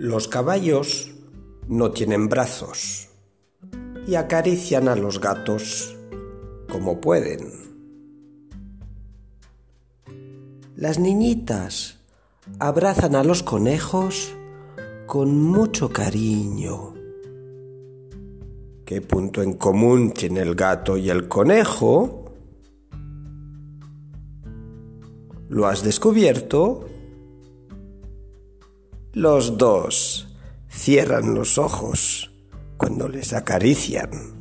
Los caballos no tienen brazos y acarician a los gatos como pueden. Las niñitas abrazan a los conejos con mucho cariño. ¿Qué punto en común tiene el gato y el conejo? ¿Lo has descubierto? Los dos cierran los ojos cuando les acarician.